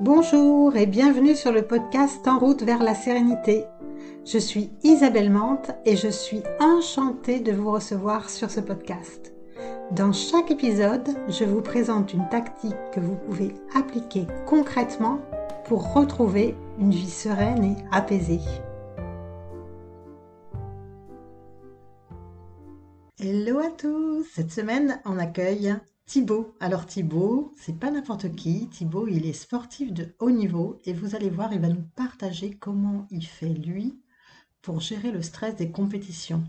Bonjour et bienvenue sur le podcast En route vers la sérénité. Je suis Isabelle Mante et je suis enchantée de vous recevoir sur ce podcast. Dans chaque épisode, je vous présente une tactique que vous pouvez appliquer concrètement pour retrouver une vie sereine et apaisée. Hello à tous Cette semaine, on accueille Thibaut. Alors Thibaut, c'est pas n'importe qui. Thibaut, il est sportif de haut niveau et vous allez voir, il va nous partager comment il fait lui pour gérer le stress des compétitions.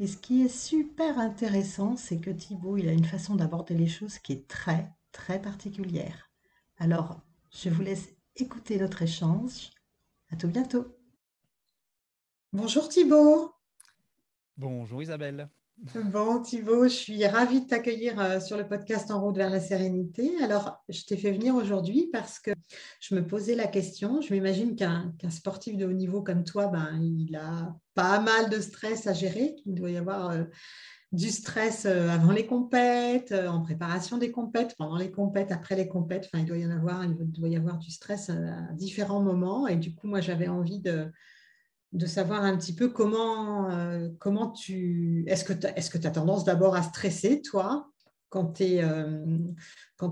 Et ce qui est super intéressant, c'est que Thibaut, il a une façon d'aborder les choses qui est très, très particulière. Alors, je vous laisse écouter notre échange. À tout bientôt. Bonjour Thibaut. Bonjour Isabelle. Bon, Thibaut, je suis ravie de t'accueillir euh, sur le podcast En route vers la sérénité. Alors, je t'ai fait venir aujourd'hui parce que je me posais la question. Je m'imagine qu'un sportif de haut niveau comme toi, ben, il a pas mal de stress à gérer. Il doit y avoir euh, du stress euh, avant les compètes, en préparation des compètes, pendant les compètes, après les compètes. Enfin, il doit y en avoir, il doit y avoir du stress à différents moments. Et du coup, moi, j'avais envie de de savoir un petit peu comment, euh, comment tu... Est-ce que tu est as tendance d'abord à stresser, toi, quand tu es, euh,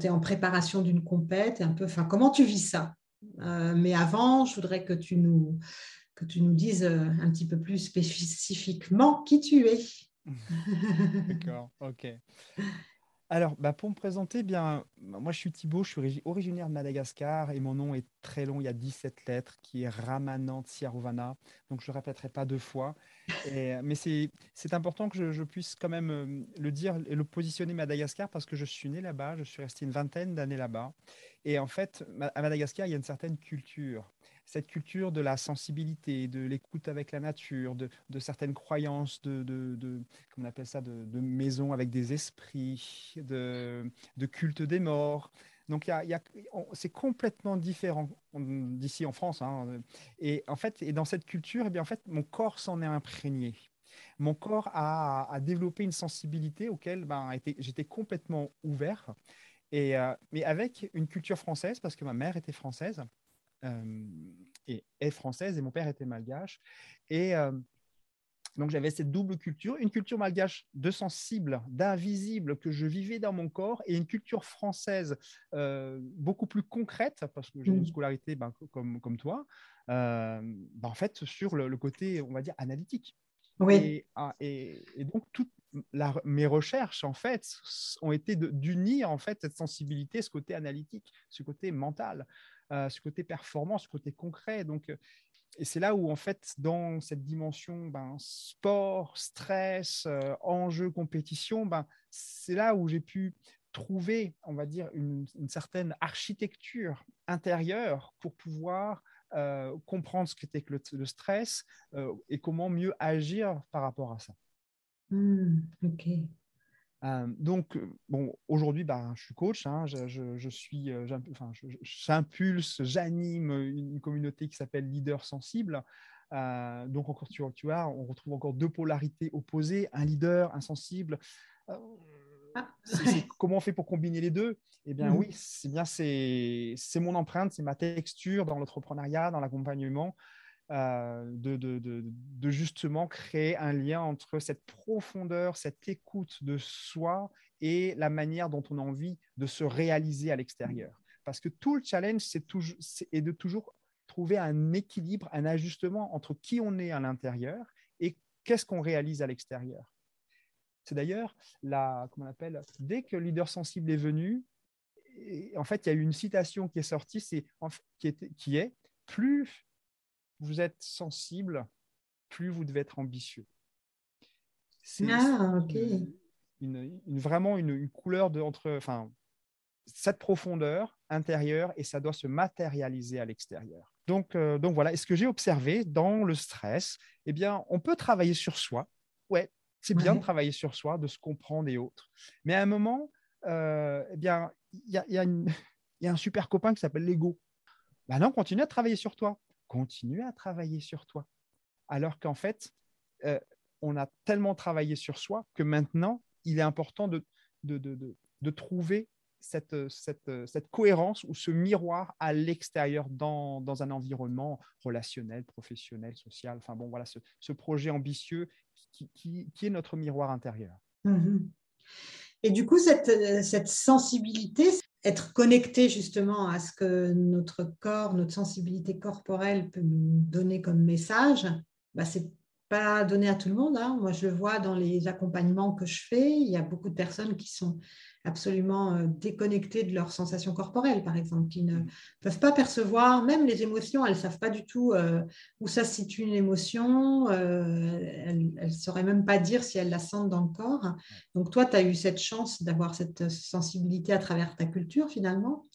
es, en préparation d'une compète un peu, Comment tu vis ça? Euh, Mais avant, je voudrais que tu nous, que tu nous dises un petit peu plus spécifiquement qui tu es. D'accord, ok. Alors, bah, pour me présenter, bien, moi je suis Thibaut, je suis originaire de Madagascar et mon nom est très long, il y a 17 lettres, qui est Ramanant Siarovana. Donc je ne répéterai pas deux fois. mais c'est important que je, puisse quand même euh, le dire et le positionner Madagascar parce que je suis né là-bas, je suis resté une vingtaine d'années là-bas. Et en fait, à Madagascar, il y a une certaine culture cette culture de la sensibilité, de l'écoute avec la nature, de, certaines croyances, de, de, on appelle ça, de, maisons avec des esprits, de, culte des morts. Donc, c'est complètement différent d'ici en France. Hein. Et en fait, et dans cette culture, eh bien, en fait, mon corps s'en est imprégné. Mon corps a, développé une sensibilité auquel ben, j'étais complètement ouvert. Et, euh, mais avec une culture française, parce que ma mère était française, et est française et mon père était malgache. Et donc j'avais cette double culture, une culture malgache de sensible, d'invisible que je vivais dans mon corps et une culture française beaucoup plus concrète parce que j'ai une mmh. scolarité ben, comme, comme toi, ben, en fait sur le, côté, on va dire, analytique. Oui. Ah, et, et, donc mes recherches en fait ont été d'unir en fait cette sensibilité, ce côté analytique, ce côté mental ce côté performance, ce côté concret. Donc, euh, et c'est là où, en fait, dans cette dimension ben, sport, stress, euh, enjeu, compétition, ben, c'est là où j'ai pu trouver, on va dire, une, certaine architecture intérieure pour pouvoir euh, comprendre ce qu'était que le, stress et comment mieux agir par rapport à ça. Mmh, ok. Euh, donc, euh, bon, aujourd'hui, bah, je suis coach, hein, je, suis, euh, j'impulse, j'anime une communauté qui s'appelle Leader Sensible. donc, encore, tu, tu vois, on retrouve encore deux polarités opposées, un leader, un sensible. Ah. comment on fait pour combiner les deux? Eh bien, mmh. oui, c'est bien, c'est mon empreinte, c'est ma texture dans l'entrepreneuriat, dans l'accompagnement. Euh, de, de, justement créer un lien entre cette profondeur, cette écoute de soi et la manière dont on a envie de se réaliser à l'extérieur. Parce que tout le challenge, c'est est de toujours trouver un équilibre, un ajustement entre qui on est à l'intérieur et qu'est-ce qu'on réalise à l'extérieur. C'est d'ailleurs la, comment on appelle, dès que le leader sensible est venu, en fait, il y a eu une citation qui est sortie, c'est qui, est, qui est plus vous êtes sensible, plus vous devez être ambitieux. C'est ah, une, vraiment une, couleur de entre, enfin, cette profondeur intérieure et ça doit se matérialiser à l'extérieur. Donc, euh, donc voilà. Et ce que j'ai observé dans le stress, eh bien, on peut travailler sur soi. Ouais, c'est bien de travailler sur soi, de se comprendre et autres. Mais à un moment, euh, eh bien, il y a, y, y a, un super copain qui s'appelle l'ego. Ben non, continue à travailler sur toi continuer à travailler sur toi. Alors qu'en fait, euh, on a tellement travaillé sur soi que maintenant, il est important de, de, trouver cette, cette, cohérence ou ce miroir à l'extérieur dans, dans, un environnement relationnel, professionnel, social. Enfin bon, voilà, ce, projet ambitieux qui, qui, est notre miroir intérieur. Mhm. Et du coup, cette, cette sensibilité, être connecté justement à ce que notre corps, notre sensibilité corporelle peut nous donner comme message, bah, c'est pas donné à tout le monde. Hein. Moi, je le vois dans les accompagnements que je fais. Il y a beaucoup de personnes qui sont absolument euh, déconnectées de leurs sensations corporelles, par exemple, qui ne peuvent pas percevoir, même les émotions, elles ne savent pas du tout euh, où ça se situe une émotion. Euh, elles ne sauraient même pas dire si elles la sentent dans le corps. Donc, toi, tu as eu cette chance d'avoir cette sensibilité à travers ta culture, finalement.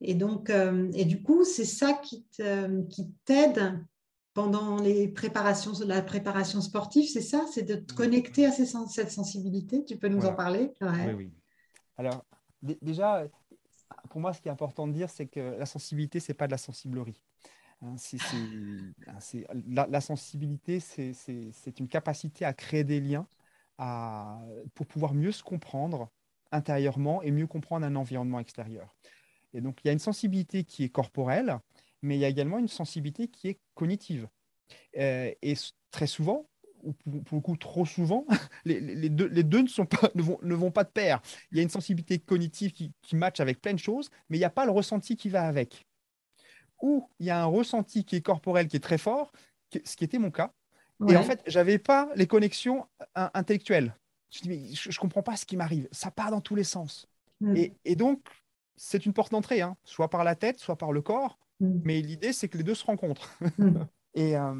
Et donc, et du coup, c'est ça qui t'aide pendant les préparations, la préparation sportive, c'est ça? C'est de te connecter à cette sensibilité? Tu peux nous en parler? Oui, oui. Alors, déjà, pour moi, ce qui est important de dire, c'est que la sensibilité, ce n'est pas de la sensiblerie. Hein, la, sensibilité, c'est une capacité à créer des liens à, pour pouvoir mieux se comprendre intérieurement et mieux comprendre un environnement extérieur. Et donc, il y a une sensibilité qui est corporelle, mais il y a également une sensibilité qui est cognitive. Euh, et très souvent, ou pour, le coup trop souvent, les, deux, ne, sont pas, ne, vont, ne vont pas de pair. Il y a une sensibilité cognitive qui, qui match avec plein de choses, mais il n'y a pas le ressenti qui va avec. Ou il y a un ressenti qui est corporel, qui est très fort, ce qui était mon cas. Et en fait, je n'avais pas les connexions intellectuelles. Je dis, mais je ne comprends pas ce qui m'arrive. Ça part dans tous les sens. Mm. Et, et, donc, c'est une porte d'entrée, hein, soit par la tête, soit par le corps. Mm. Mais l'idée, c'est que les deux se rencontrent. Mm. et, euh,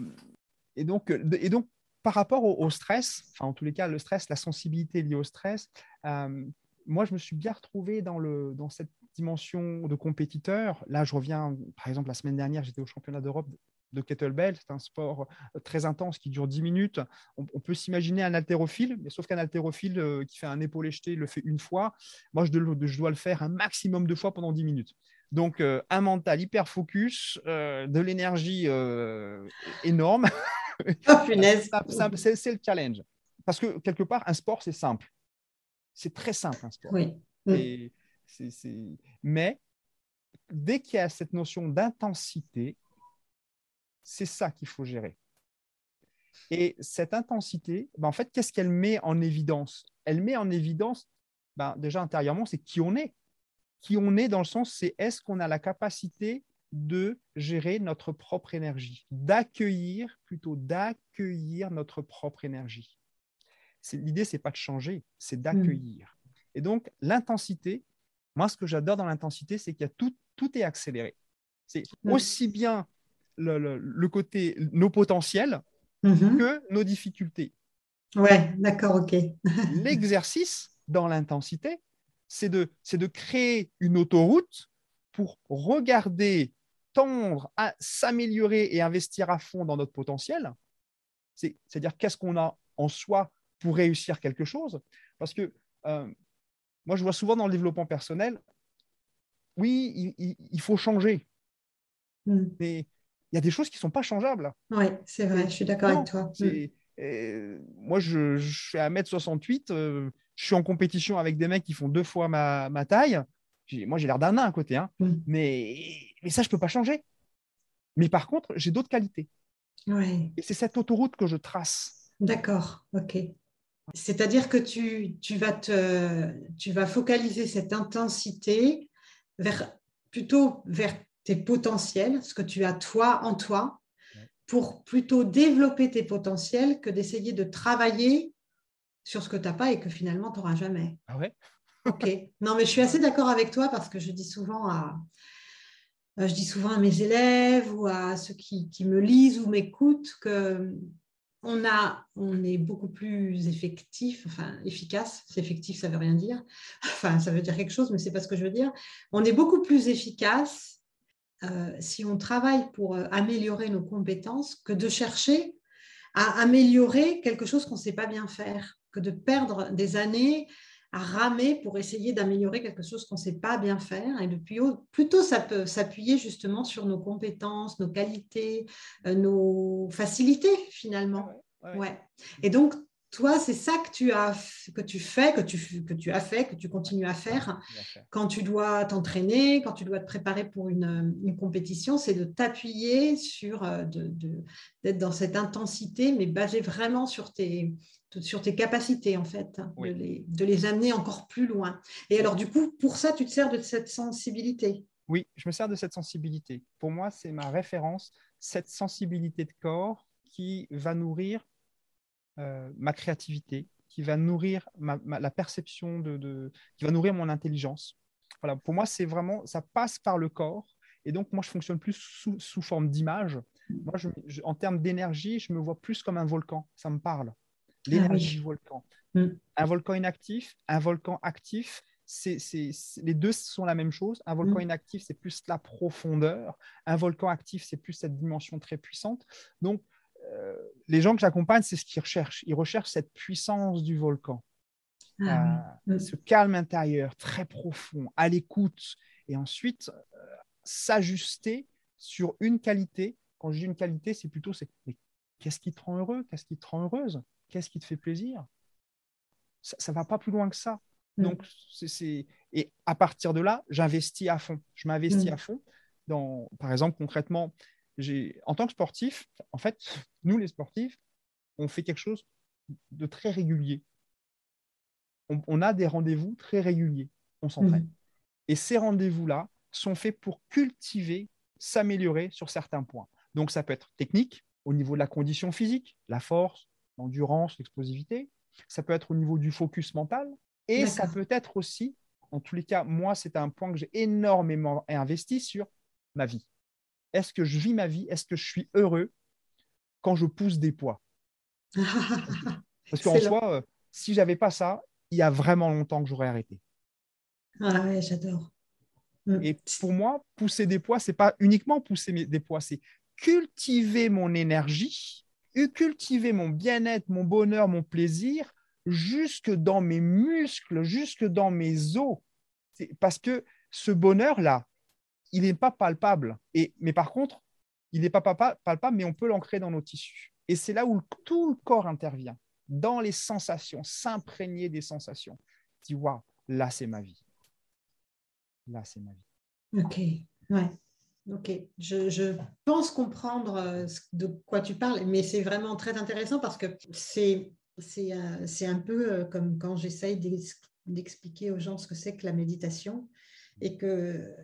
et, donc, et donc, par rapport au, stress, enfin, en tous les cas, le stress, la sensibilité liée au stress, euh, moi, je me suis bien retrouvé dans, le, dans cette dimension de compétiteur. Là, je reviens, par exemple, la semaine dernière, j'étais au championnat d'Europe de kettlebell. C'est un sport euh, très intense qui dure 10 minutes. On, peut s'imaginer un haltérophile, mais sauf qu'un haltérophile qui fait un épaulé jeté le fait une fois. Moi, je, je, dois le faire un maximum de fois pendant 10 minutes. Donc, euh, un mental hyper focus, euh, de l'énergie euh, énorme. Oh, c'est le challenge. Parce que quelque part, un sport, c'est simple. C'est très simple, un sport. Oui. Mais dès qu'il y a cette notion d'intensité, c'est ça qu'il faut gérer. Et cette intensité, ben, en fait, qu'est-ce qu'elle met en évidence? Elle met en évidence, ben, déjà intérieurement, c'est qui on est qui on est dans le sens, c'est est-ce qu'on a la capacité de gérer notre propre énergie, d'accueillir, plutôt d'accueillir notre propre énergie. L'idée, c'est pas de changer, c'est d'accueillir. Mm. Et donc, l'intensité, moi, ce que j'adore dans l'intensité, c'est qu'il y a tout, tout est accéléré. C'est mm. aussi bien le, côté, nos potentiels mm-hmm. que nos difficultés. Ouais, d'accord, ok. L'exercice dans l'intensité, c'est de, de créer une autoroute pour regarder, tendre à s'améliorer et investir à fond dans notre potentiel. C'est-à-dire qu'est-ce qu'on a en soi pour réussir quelque chose? Parce que euh, moi, je vois souvent dans le développement personnel, oui, il, faut changer. Hmm. Mais il y a des choses qui ne sont pas changeables. Oui, c'est vrai, je suis d'accord avec toi. Euh, moi, je, je, fais 1m68 je suis en compétition avec des mecs qui font deux fois ma, taille. Moi, j'ai l'air d'un nain à côté, hein. mm. mais, mais ça, je ne peux pas changer. Mais par contre, j'ai d'autres qualités. Et c'est cette autoroute que je trace. D'accord, ok. C'est-à-dire que tu, tu, vas te, tu vas focaliser cette intensité vers, plutôt vers tes potentiels, ce que tu as toi en toi, pour plutôt développer tes potentiels que d'essayer de travailler sur ce que tu n'as pas et que finalement, tu n'auras jamais. Ah ouais? Ok. Non, mais je suis assez d'accord avec toi parce que je dis souvent à, euh, je dis souvent à mes élèves ou à ceux qui, qui me lisent ou m'écoutent que on, a, on est beaucoup plus effectif, enfin efficace. C'est effectif, ça veut rien dire. Enfin, ça veut dire quelque chose, mais c'est pas ce que je veux dire. On est beaucoup plus efficace euh, si on travaille pour euh, améliorer nos compétences que de chercher à améliorer quelque chose qu'on ne sait pas bien faire que de perdre des années à ramer pour essayer d'améliorer quelque chose qu'on ne sait pas bien faire. Et depuis, plutôt, ça peut s'appuyer justement sur nos compétences, nos qualités, euh, nos facilités finalement. Ah ouais, Et donc, toi, c'est ça que tu as que tu fais, que tu, que tu as fait, que tu continues à faire quand tu dois t'entraîner, quand tu dois te préparer pour une, une compétition, c'est de t'appuyer sur, euh, d'être de, dans cette intensité, mais basé vraiment sur tes, sur tes capacités, en fait, de, les, de, les, amener encore plus loin. Et alors, du coup, pour ça, tu te sers de cette sensibilité? Oui, je me sers de cette sensibilité. Pour moi, c'est ma référence, cette sensibilité de corps qui va nourrir euh, ma créativité, qui va nourrir la perception de, qui va nourrir mon intelligence. Voilà, pour moi, c'est vraiment, ça passe par le corps. Et donc, moi, je fonctionne plus sous, forme d'image. Moi, en termes d'énergie, je me vois plus comme un volcan. Ça me parle. L'énergie du volcan. Mm. Un volcan inactif, un volcan actif, c'est, les deux sont la même chose. Un volcan mm. inactif, c'est plus la profondeur. Un volcan actif, c'est plus cette dimension très puissante. Donc, les gens que j'accompagne, c'est ce qu'ils recherchent. Ils recherchent cette puissance du volcan, ah euh, ce calme intérieur très profond, à l'écoute, et ensuite euh, s'ajuster sur une qualité. Quand je dis une qualité, c'est plutôt c'est qu'est-ce qui te rend heureux, qu'est-ce qui te rend heureuse, qu'est-ce qui te fait plaisir? Ça ne va pas plus loin que ça. Mm. Donc, c'est, et à partir de là, j'investis à fond. Je m'investis mm. à fond. Dans, par exemple, concrètement, en tant que sportif, en fait, nous les sportifs, on fait quelque chose de très régulier. On, a des rendez-vous très réguliers. On s'entraîne. Mhm. Et ces rendez-vous-là sont faits pour cultiver, s'améliorer sur certains points. Donc, ça peut être technique, au niveau de la condition physique, la force, l'endurance, l'explosivité. Ça peut être au niveau du focus mental. Et ça peut être aussi, en tous les cas, moi, c'est un point que j'ai énormément investi sur ma vie. Est-ce que je vis ma vie? Est-ce que je suis heureux quand je pousse des poids? Parce qu'en soi, euh, si j'avais pas ça, il y a vraiment longtemps que j'aurais arrêté. Ah ouais, j'adore. Mm. Et pour moi, pousser des poids, c'est pas uniquement pousser des poids, c'est cultiver mon énergie, cultiver mon bien-être, mon bonheur, mon plaisir, jusque dans mes muscles, jusque dans mes os. Parce que ce bonheur-là, il n'est pas palpable. Et, mais par contre, il n'est pas palpable, mais on peut l'ancrer dans nos tissus. Et c'est là où tout le corps intervient, dans les sensations, s'imprégner des sensations. Tu vois, là, c'est ma vie. Là, c'est ma vie. Ok, ouais. Ok, je, pense comprendre euh, de quoi tu parles, mais c'est vraiment très intéressant parce que c'est, c'est, euh, c'est un peu euh, comme quand j'essaye d'expliquer aux gens ce que c'est que la méditation et que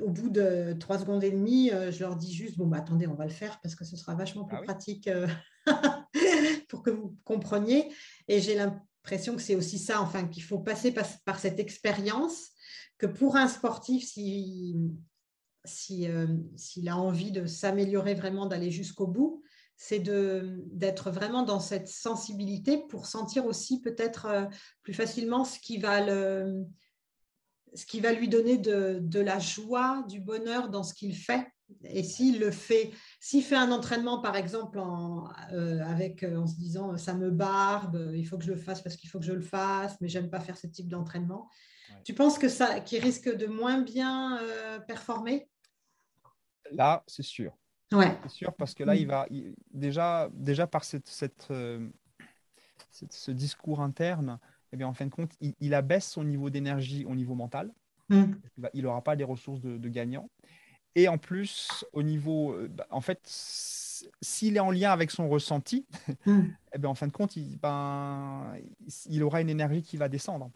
au bout de trois secondes et demie, euh, je leur dis juste, bon, bah, attendez, on va le faire parce que ce sera vachement plus ah pratique euh, pour que vous compreniez. Et j'ai l'impression que c'est aussi ça, enfin, qu'il faut passer par, cette expérience, que pour un sportif, si, si, euh, s'il a envie de s'améliorer vraiment, d'aller jusqu'au bout, c'est d'être vraiment dans cette sensibilité pour sentir aussi peut-être plus facilement ce qui va le ce qui va lui donner de, la joie, du bonheur dans ce qu'il fait. Et s'il le fait, s'il fait un entraînement, par exemple, en, euh, avec, euh, en se disant ça me barbe, il faut que je le fasse parce qu'il faut que je le fasse, mais j'aime pas faire ce type d'entraînement. Tu penses que ça, qui risque de moins bien euh, performer? Là, c'est sûr. Ouais. C'est sûr parce que là, il va déjà, déjà par cette, cette, ce discours interne, eh bien, en fin de compte, il, abaisse son niveau d'énergie au niveau mental. Hmm. Il n'aura pas les ressources de, gagnant. Et en plus, au niveau, euh, bah, en fait, s'il est en lien avec son ressenti, eh bien, en fin de compte, il, ben, il aura une énergie qui va descendre.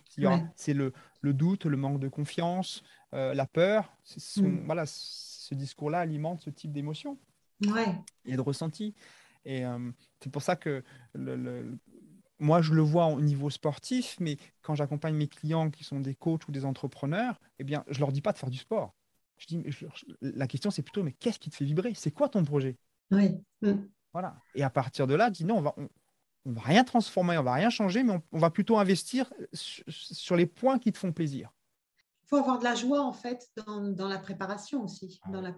C'est le, le, doute, le manque de confiance, euh, la peur. Hmm. Voilà, ce discours-là alimente ce type d'émotion ouais. et de ressenti. Et euh, c'est pour ça que le, moi, je le vois au niveau sportif, mais quand j'accompagne mes clients qui sont des coachs ou des entrepreneurs, eh bien, je leur dis pas de faire du sport. Je dis, la question, c'est plutôt, mais qu'est-ce qui te fait vibrer? C'est quoi ton projet? Oui. Mm. Voilà. Et à partir de là, dis non, on va, on, va rien transformer, on va rien changer, mais on, va plutôt investir sur les points qui te font plaisir il faut avoir de la joie en fait dans, la préparation aussi, ah dans la,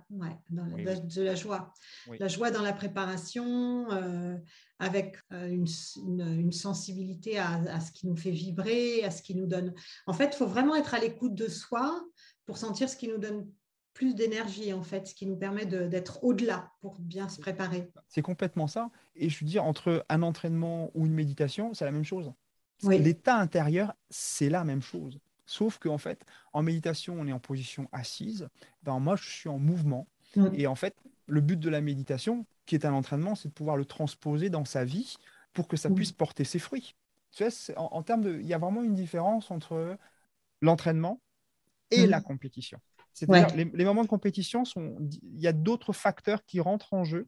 de la joie. La joie dans la préparation, euh, avec euh, une, sensibilité à, ce qui nous fait vibrer, à ce qui nous donne. En fait, il faut vraiment être à l'écoute de soi pour sentir ce qui nous donne plus d'énergie, en fait, ce qui nous permet d'être au-delà pour bien se préparer. C'est complètement ça. Et je veux dire, entre un entraînement ou une méditation, c'est la même chose. L'état intérieur, c'est la même chose. Sauf qu'en fait, en méditation, on est en position assise. Ben, moi, je suis en mouvement. Mm. Et en fait, le but de la méditation, qui est un entraînement, c'est de pouvoir le transposer dans sa vie pour que ça mm. puisse porter ses fruits. Tu sais, en, termes de, il y a vraiment une différence entre l'entraînement et mm. la compétition. C'est-à-dire les, moments de compétition sont, il y a d'autres facteurs qui rentrent en jeu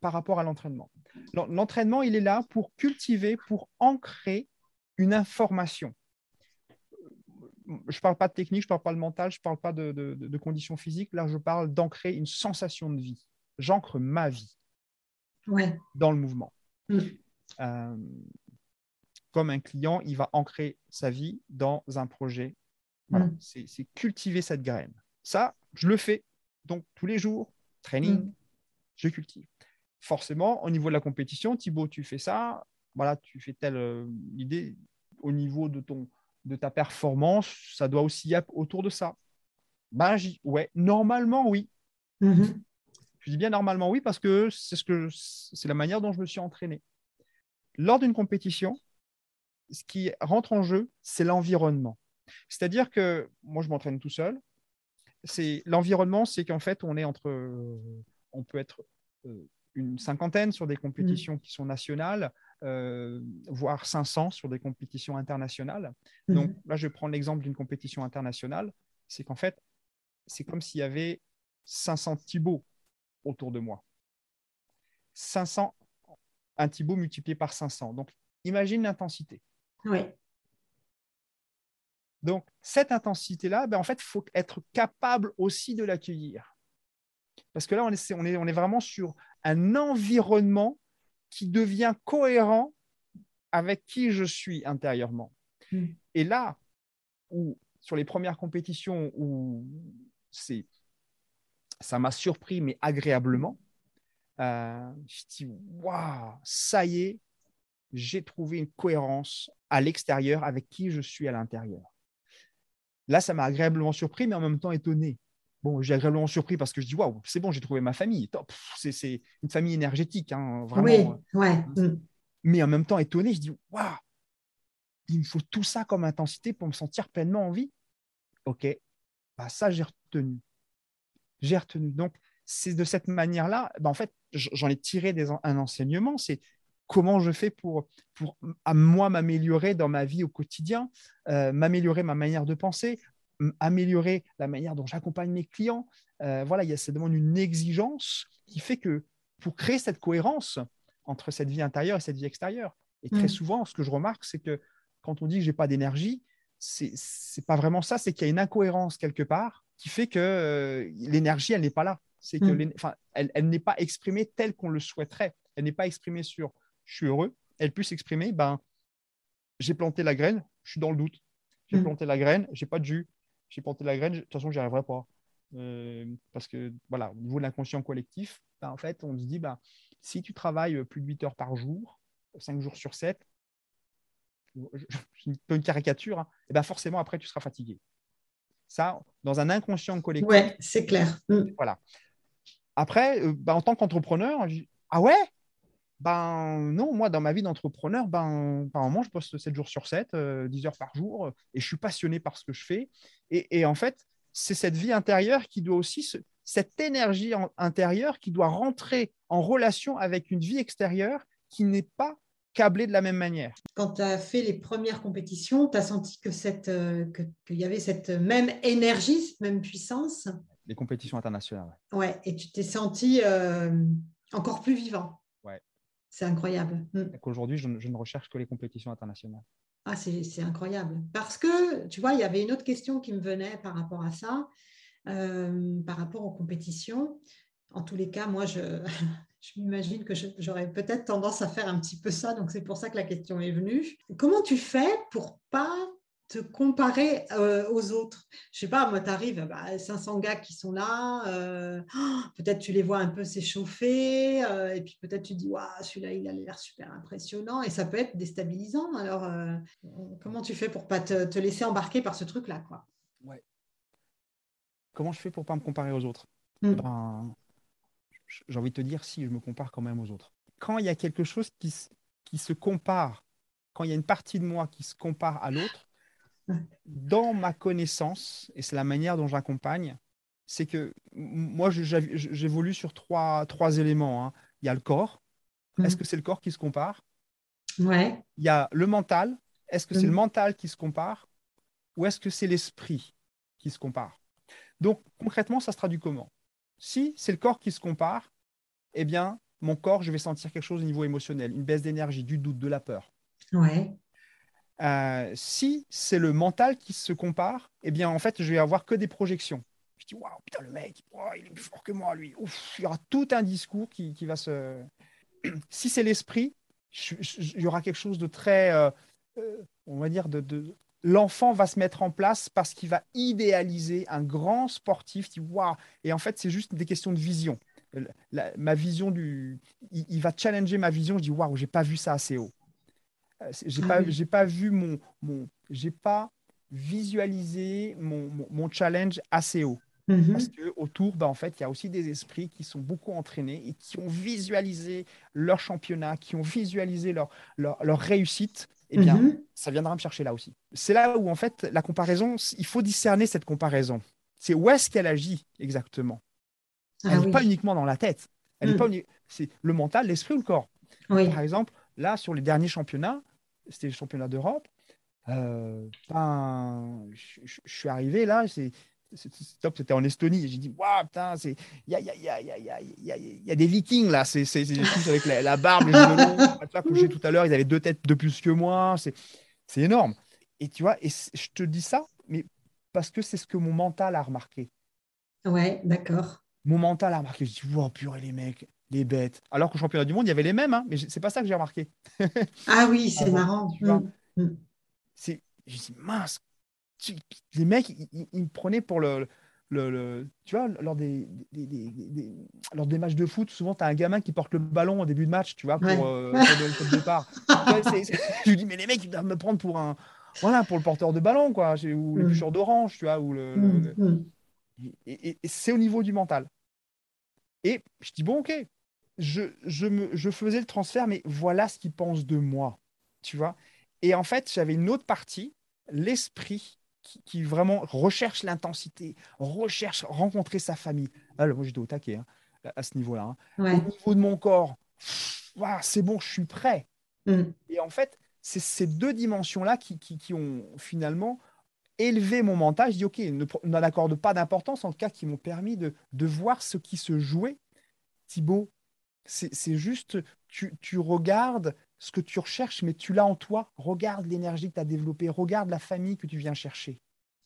par rapport à l'entraînement. L'entraînement, il est là pour cultiver, pour ancrer une information. Je ne parle pas de technique, je ne parle pas de mental, je ne parle pas de, conditions physiques. Là, je parle d'ancrer une sensation de vie. J'ancre ma vie dans le mouvement. Mm. Euh, comme un client, il va ancrer sa vie dans un projet. Mm. C'est cultiver cette graine. Ça, je le fais. Donc, tous les jours, training, mm. je cultive. Forcément, au niveau de la compétition, Thibaut, tu fais ça, voilà, tu fais telle euh, idée. Au niveau de, ton, de ta performance, ça doit aussi être autour de ça. Ben, ouais, normalement, oui. Mm-hmm. Je dis bien normalement oui parce que c'est ce que c'est la manière dont je me suis entraîné. Lors d'une compétition, ce qui rentre en jeu, c'est l'environnement. C'est-à-dire que moi, je m'entraîne tout seul c'est l'environnement, c'est qu'en fait, on est entre, on peut être euh, une cinquantaine sur des compétitions qui sont nationales, euh, voire 500 sur des compétitions internationales. Mhm. Donc là, je prends l'exemple d'une compétition internationale. C'est qu'en fait, c'est comme s'il y avait 500 Thibaut autour de moi. 500, un Thibaut multiplié par 500. Donc, imagine l'intensité. Oui. Donc, cette intensité-là, ben, en fait, il faut être capable aussi de l'accueillir. Parce que là, on est, on, est, on est vraiment sur un environnement qui devient cohérent avec qui je suis intérieurement. Hmm. Et là, où, sur les premières compétitions où c'est, ça m'a surpris, mais agréablement, euh, je dis, waouh, ça y est, j'ai trouvé une cohérence à l'extérieur avec qui je suis à l'intérieur. Là, ça m'a agréablement surpris, mais en même temps étonné. Bon, j'ai agréablement surpris parce que je dis waouh, c'est bon, j'ai trouvé ma famille. Top, c'est une famille énergétique, hein, vraiment. Oui, ouais. Mm. Mais en même temps étonné, je dis waouh, il me faut tout ça comme intensité pour me sentir pleinement en vie. Ok, bah ça j'ai retenu. J'ai retenu. Donc c'est de cette manière-là, bah, en fait, j'en ai tiré des, un enseignement. C'est comment je fais pour, pour à moi m'améliorer dans ma vie au quotidien, euh, m'améliorer ma manière de penser, améliorer la manière dont j'accompagne mes clients. Euh, voilà, il y a, ça demande une exigence qui fait que pour créer cette cohérence entre cette vie intérieure et cette vie extérieure. Et très mm. souvent, ce que je remarque, c'est que quand on dit que j'ai pas d'énergie, c'est n'est pas vraiment ça, c'est qu'il y a une incohérence quelque part qui fait que euh, l'énergie, elle n'est pas là. C'est que mm. elle, elle n'est pas exprimée telle qu'on le souhaiterait. Elle n'est pas exprimée sur je suis heureux, elle puisse exprimer, ben, j'ai planté la graine, je suis dans le doute. J'ai mm. planté la graine, j'ai pas de jus. J'ai planté la graine, de toute façon, j'y arriverai pas. Euh, parce que, voilà, au niveau de l'inconscient collectif, ben, en fait, on se dit, ben, si tu travailles plus de 8 heures par jour, 5 jours sur 7, je, peu une caricature, et hein, eh ben forcément, après, tu seras fatigué. Ça, dans un inconscient collectif. Oui, c'est clair. Mm. Voilà. Après, euh, ben, en tant qu'entrepreneur, ah ouais, ben non, moi, dans ma vie d'entrepreneur, ben, par moment, je poste 7 jours sur 7, 10 euh, heures par jour, et je suis passionné par ce que je fais. Et, en fait, c'est cette vie intérieure qui doit aussi, cette énergie intérieure qui doit rentrer en relation avec une vie extérieure qui n'est pas câblée de la même manière. Quand tu as fait les premières compétitions, tu as senti que cette, euh, qu'il y avait cette même énergie, cette même puissance? Les compétitions internationales. Ouais, et tu t'es senti euh, encore plus vivant. C'est incroyable. Mm. Aujourd'hui, je, ne recherche que les compétitions internationales. Ah, c'est incroyable. Parce que, tu vois, il y avait une autre question qui me venait par rapport à ça, euh, par rapport aux compétitions. En tous les cas, moi, je, je m'imagine que j'aurais peut-être tendance à faire un petit peu ça, donc c'est pour ça que la question est venue. Comment tu fais pour pas te comparer euh, aux autres. Je sais pas, moi, tu arrives, bah, 500 gars qui sont là, euh, peut-être tu les vois un peu s'échauffer, euh, et puis peut-être tu dis, waouh, celui-là, il a l'air super impressionnant, et ça peut être déstabilisant. Alors, comment tu fais pour pas te, laisser embarquer par ce truc-là quoi? Ouais. comment je fais pour pas me comparer aux autres? Mm. ben, J'ai envie de te dire si je me compare quand même aux autres. Quand il y a quelque chose qui, qui se compare, quand il y a une partie de moi qui se compare à l'autre, dans ma connaissance, et c'est la manière dont j'accompagne, c'est que moi, j'évolue sur trois, trois éléments. Hein. Il y a le corps. Est-ce mm. que c'est le corps qui se compare? Ouais. Il y a le mental. Est-ce que c'est le mm. mental qui se compare? Ou est-ce que c'est l'esprit qui se compare? Donc, concrètement, ça se traduit comment? Si c'est le corps qui se compare, eh bien, mon corps, je vais sentir quelque chose au niveau émotionnel, une baisse d'énergie, du doute, de la peur. Ouais. Euh, si c'est le mental qui se compare, eh bien, en fait, je vais avoir que des projections. Je dis, waouh, putain, le mec, il est plus fort que moi, lui. Il y aura tout un discours qui, va se. si c'est l'esprit, il y aura quelque chose de très, euh, euh, on va dire, de, l'enfant va se mettre en place parce qu'il va idéaliser un grand sportif. Waouh Et en fait, c'est juste des questions de vision. ma vision du, il, va challenger ma vision. Je dis waouh, j'ai pas vu ça assez haut. Euh, j'ai pas, j'ai pas vu mon, mon j'ai pas visualisé mon, mon, challenge assez haut. Mhm. Parce que autour, bah, en fait, il y a aussi des esprits qui sont beaucoup entraînés et qui ont visualisé leur championnat, qui ont visualisé leur, leur, leur réussite eh bien, mhm. ça viendra me chercher là aussi. C'est là où, en fait, la comparaison, il faut discerner cette comparaison. C'est où est-ce qu'elle agit exactement? Elle n'est ah pas uniquement dans la tête. Elle mm. pas C'est le mental, l'esprit ou le corps. Par exemple, là, sur les derniers championnats, c'était les championnats d'Europe, euh, ben, je, suis arrivé là, c'est top, c'était en Estonie. J'ai dit, waouh, putain, il y a, y, a, y, a, y, a, y a, des vikings là, c'est tous avec la, la, barbe, les. Comme tout à l'heure, ils avaient deux têtes de plus que moi. C'est énorme. Et tu vois, et je te dis ça, mais parce que c'est ce que mon mental a remarqué. Ouais, d'accord. Mon mental a remarqué. Je dis, wow, purée, les mecs, les bêtes. Alors qu'au championnat du monde, il y avait les mêmes, hein, mais c'est pas ça que j'ai remarqué. ah oui, c'est marrant. Tu vois, mm, mm. Je dis, mince, les mecs, ils, me prenaient pour le, le, tu vois, lors des, des, lors des matchs de foot, souvent, tu as un gamin qui porte le ballon au début de match, tu vois, pour, euh, le départ. je lui dis, mais les mecs, ils doivent me prendre pour un, voilà, pour le porteur de ballon, quoi, ou le mm. d'orange, tu vois, ou le, mm. Et, c'est au niveau du mental. Et je dis, bon, ok, je, je, me, je faisais le transfert, mais voilà ce qu'ils pensent de moi, tu vois. Et en fait, j'avais une autre partie, l'esprit qui, vraiment recherche l'intensité, recherche rencontrer sa famille. Alors, moi, j'étais au taquet hein, à ce niveau-là. Hein. Au niveau de mon corps, c'est bon, je suis prêt. Mm. Et en fait, c'est ces deux dimensions-là qui, qui, ont finalement élevé mon mental. Je dis, OK, n'en accorde pas d'importance, en tout cas, qui m'ont permis de, de, voir ce qui se jouait. Thibaut, c'est juste, tu, tu regardes ce que tu recherches, mais tu l'as en toi. Regarde l'énergie que tu as développée, regarde la famille que tu viens chercher.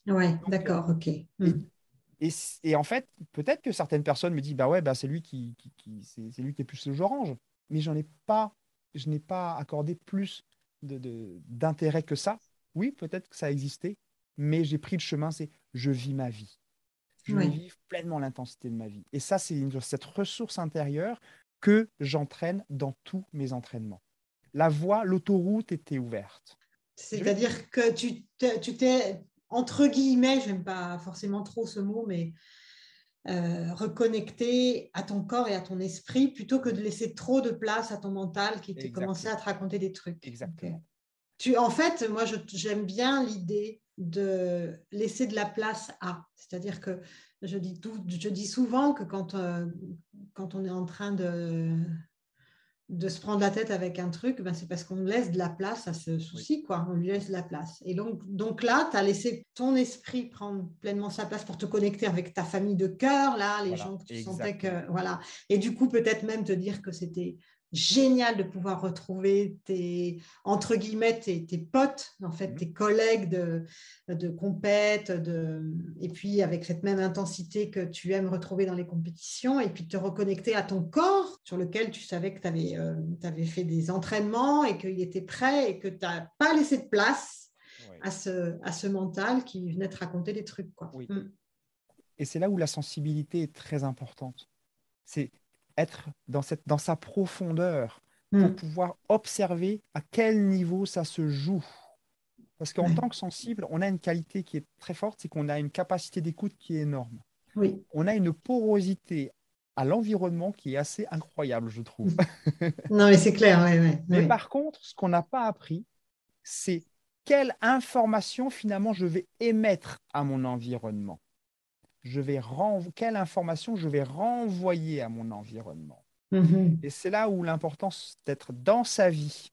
Ouais, d'accord, ok. Hmm. Et, et, en fait, peut-être que certaines personnes me disent, bah ouais, bah c'est lui qui, qui, c'est lui qui est plus le orange. Mais j'en ai pas, je n'ai pas accordé plus d'intérêt de, que ça. Oui, peut-être que ça a existé, mais j'ai pris le chemin, c'est je vis ma vie. Je vis pleinement l'intensité de ma vie. Et ça, c'est cette ressource intérieure que j'entraîne dans tous mes entraînements la voie, l'autoroute était ouverte. C'est-à-dire que tu t'es, entre guillemets, j'aime pas forcément trop ce mot, mais euh, reconnecté à ton corps et à ton esprit plutôt que de laisser trop de place à ton mental qui te commençait à te raconter des trucs. Exactement. Tu, en fait, moi, j'aime bien l'idée de laisser de la place à. C'est-à-dire que je dis, tout, je dis souvent que quand, euh, quand on est en train de, de se prendre la tête avec un truc, ben c'est parce qu'on laisse de la place à ce souci, quoi. On lui laisse de la place. Et donc, donc là, tu as laissé ton esprit prendre pleinement sa place pour te connecter avec ta famille de cœur, là, les gens que tu sentais que. Voilà. Et du coup, peut-être même te dire que c'était génial de pouvoir retrouver tes, entre guillemets, tes, tes potes, en fait, mmh tes collègues de, de compète, de, et puis avec cette même intensité que tu aimes retrouver dans les compétitions, et puis te reconnecter à ton corps sur lequel tu savais que tu avais, euh, avais, fait des entraînements et qu'il était prêt et que tu n'as pas laissé de place à, ce, à ce mental qui venait te raconter des trucs. Quoi. Mmh. Et c'est là où la sensibilité est très importante. C'est être dans, cette, dans sa profondeur pour hmm. pouvoir observer à quel niveau ça se joue. Parce qu'en tant que sensible, on a une qualité qui est très forte, c'est qu'on a une capacité d'écoute qui est énorme. Oui. On a une porosité à l'environnement qui est assez incroyable, je trouve. non, mais c'est clair. mais par contre, ce qu'on n'a pas appris, c'est quelle information finalement je vais émettre à mon environnement. Je vais quelle information je vais renvoyer à mon environnement. Mm-hmm. Et c'est là où l'importance d'être dans sa vie,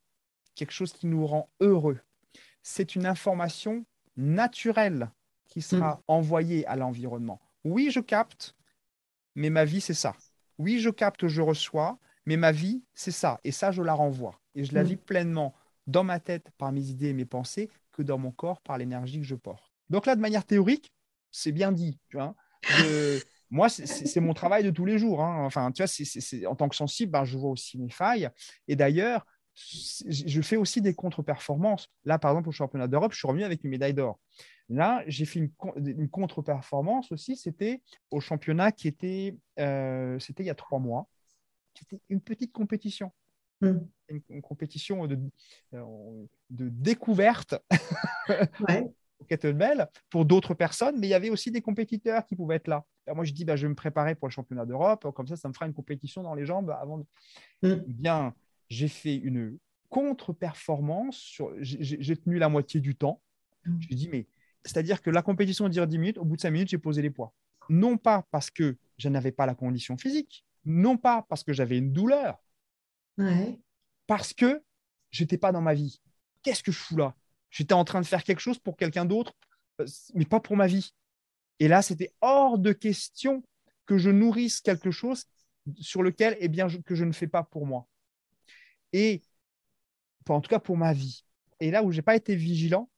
quelque chose qui nous rend heureux, c'est une information naturelle qui sera mm. envoyée à l'environnement. Oui, je capte, mais ma vie, c'est ça. Oui, je capte, je reçois, mais ma vie, c'est ça. Et ça, je la renvoie. Et je la mm. vis pleinement dans ma tête par mes idées et mes pensées que dans mon corps par l'énergie que je porte. Donc là, de manière théorique, c'est bien dit. Tu vois, moi, c'est mon travail de tous les jours. Hein. Enfin, tu vois, en tant que sensible, ben, je vois aussi mes failles. Et d'ailleurs, je fais aussi des contre-performances. Là, par exemple, au championnat d'Europe, je suis revenu avec une médaille d'or. Là, j'ai fait une, contre-performance aussi. C'était au championnat qui était, euh, c'était il y a trois mois. C'était une petite compétition. Hmm. Une, compétition de, euh, de découverte ouais. Au kettlebell pour d'autres personnes, mais il y avait aussi des compétiteurs qui pouvaient être là. moi, je dis, bah, je vais me préparer pour le championnat d'Europe, comme ça, ça me fera une compétition dans les jambes avant. De... Hmm. Eh bien, j'ai fait une contre-performance. J'ai tenu la moitié du temps. Hmm. Je me dit, mais c'est-à-dire que la compétition dure 10 minutes, au bout de 5 minutes, j'ai posé les poids. Non pas parce que je n'avais pas la condition physique, non pas parce que j'avais une douleur, parce que j'étais pas dans ma vie. Qu'est-ce que je fous là? J'étais en train de faire quelque chose pour quelqu'un d'autre, euh, mais pas pour ma vie. Et là, c'était hors de question que je nourrisse quelque chose sur lequel, eh bien, que je ne fais pas pour moi. Et en tout cas pour ma vie. Et là où j'ai pas été vigilant,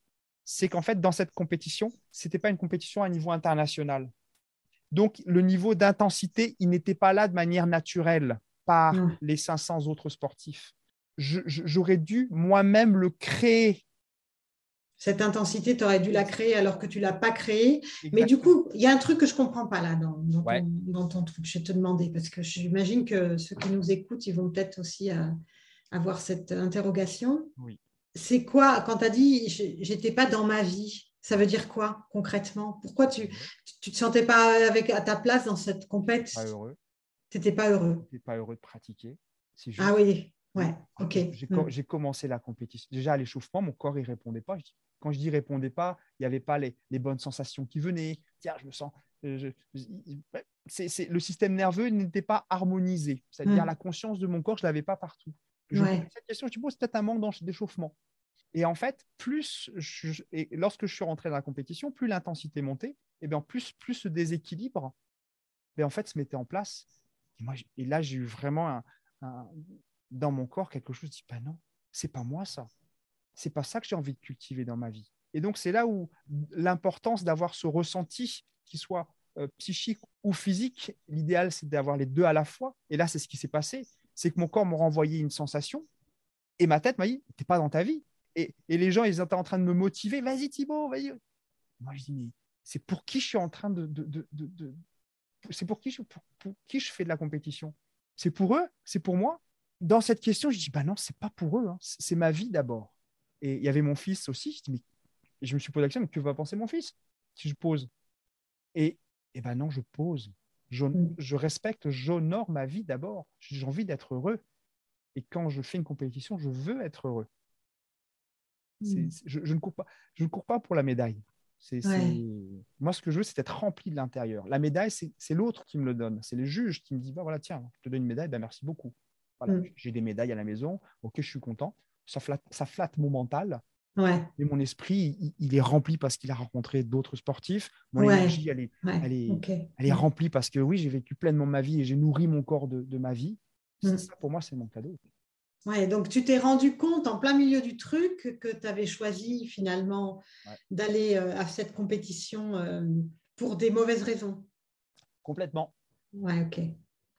c'est qu'en fait, dans cette compétition, ce n'était pas une compétition à niveau international. Donc, le niveau d'intensité, il n'était pas là de manière naturelle par les 500 autres sportifs. J'aurais dû moi-même le créer. Cette intensité, tu aurais dû la créer alors que tu ne l'as pas créée. Mais du coup, il y a un truc que je ne comprends pas là dans, dans, ton, truc. Je vais te demander, parce que j'imagine que ceux qui nous écoutent, ils vont peut-être aussi euh, avoir cette interrogation. Oui c'est quoi, quand tu as dit j'étais pas dans ma vie, ça veut dire quoi concrètement? Pourquoi tu ne te sentais pas avec, à ta place dans cette compète? Pas heureux. Tu n'étais pas heureux? Tu pas heureux de pratiquer. Ah oui, ouais, ok. Hmm. J'ai commencé la compétition. Déjà à l'échauffement, mon corps il répondait pas. Quand je dis répondait pas, il n'y avait pas les, bonnes sensations qui venaient. Tiens, je me sens. Euh, le système nerveux n'était pas harmonisé. C'est-à-dire hmm. la conscience de mon corps, je l'avais pas partout. Je cette question, je pose peut-être un manque d'échauffement. Et en fait, plus et lorsque je suis rentré dans la compétition, plus l'intensité montait, et bien plus, plus ce déséquilibre et en fait, se mettait en place. Et, moi, et là, j'ai eu vraiment un, dans mon corps quelque chose dit bah non, c'est pas moi ça. C'est pas ça que j'ai envie de cultiver dans ma vie. Et donc, c'est là où l'importance d'avoir ce ressenti qui soit euh, psychique ou physique, l'idéal, c'est d'avoir les deux à la fois. Et là, c'est ce qui s'est passé c'est que mon corps m'a renvoyé une sensation et ma tête m'a dit T'es pas dans ta vie. Et, les gens, ils étaient en train de me motiver Vas-y, Thibaut, vas-y. Moi, je dis Mais c'est pour qui je suis en train de. c'est pour qui, je, pour, qui je fais de la compétition? C'est pour eux? C'est pour moi? Dans cette question, je dis Bah non, c'est pas pour eux. Hein. C'est ma vie d'abord. Et il y avait mon fils aussi. Je, dis, mais, je me suis posé la question Mais que va penser mon fils si je pose? Et, et ben non, je pose. Mm. Je, respecte, j'honore ma vie d'abord. J'ai envie d'être heureux. Et quand je fais une compétition, je veux être heureux. Mm. je, ne cours pas, je ne cours pas pour la médaille. Moi, ce que je veux, c'est être rempli de l'intérieur. La médaille, c'est l'autre qui me le donne. C'est les juges qui me disent bah, voilà, tiens, je te donne une médaille, ben, merci beaucoup. Voilà, mm. J'ai des médailles à la maison, ok, je suis content. Ça flatte, ça flatte mon mental. Et mon esprit, il, est rempli parce qu'il a rencontré d'autres sportifs. Mon énergie, elle est, elle, est, elle est, remplie parce que oui, j'ai vécu pleinement ma vie et j'ai nourri mon corps de, ma vie. Mm. Ça, pour moi, c'est mon cadeau. Ouais, donc tu t'es rendu compte en plein milieu du truc que tu avais choisi finalement d'aller euh, à cette compétition euh, pour des mauvaises raisons. Complètement. Ouais, ok.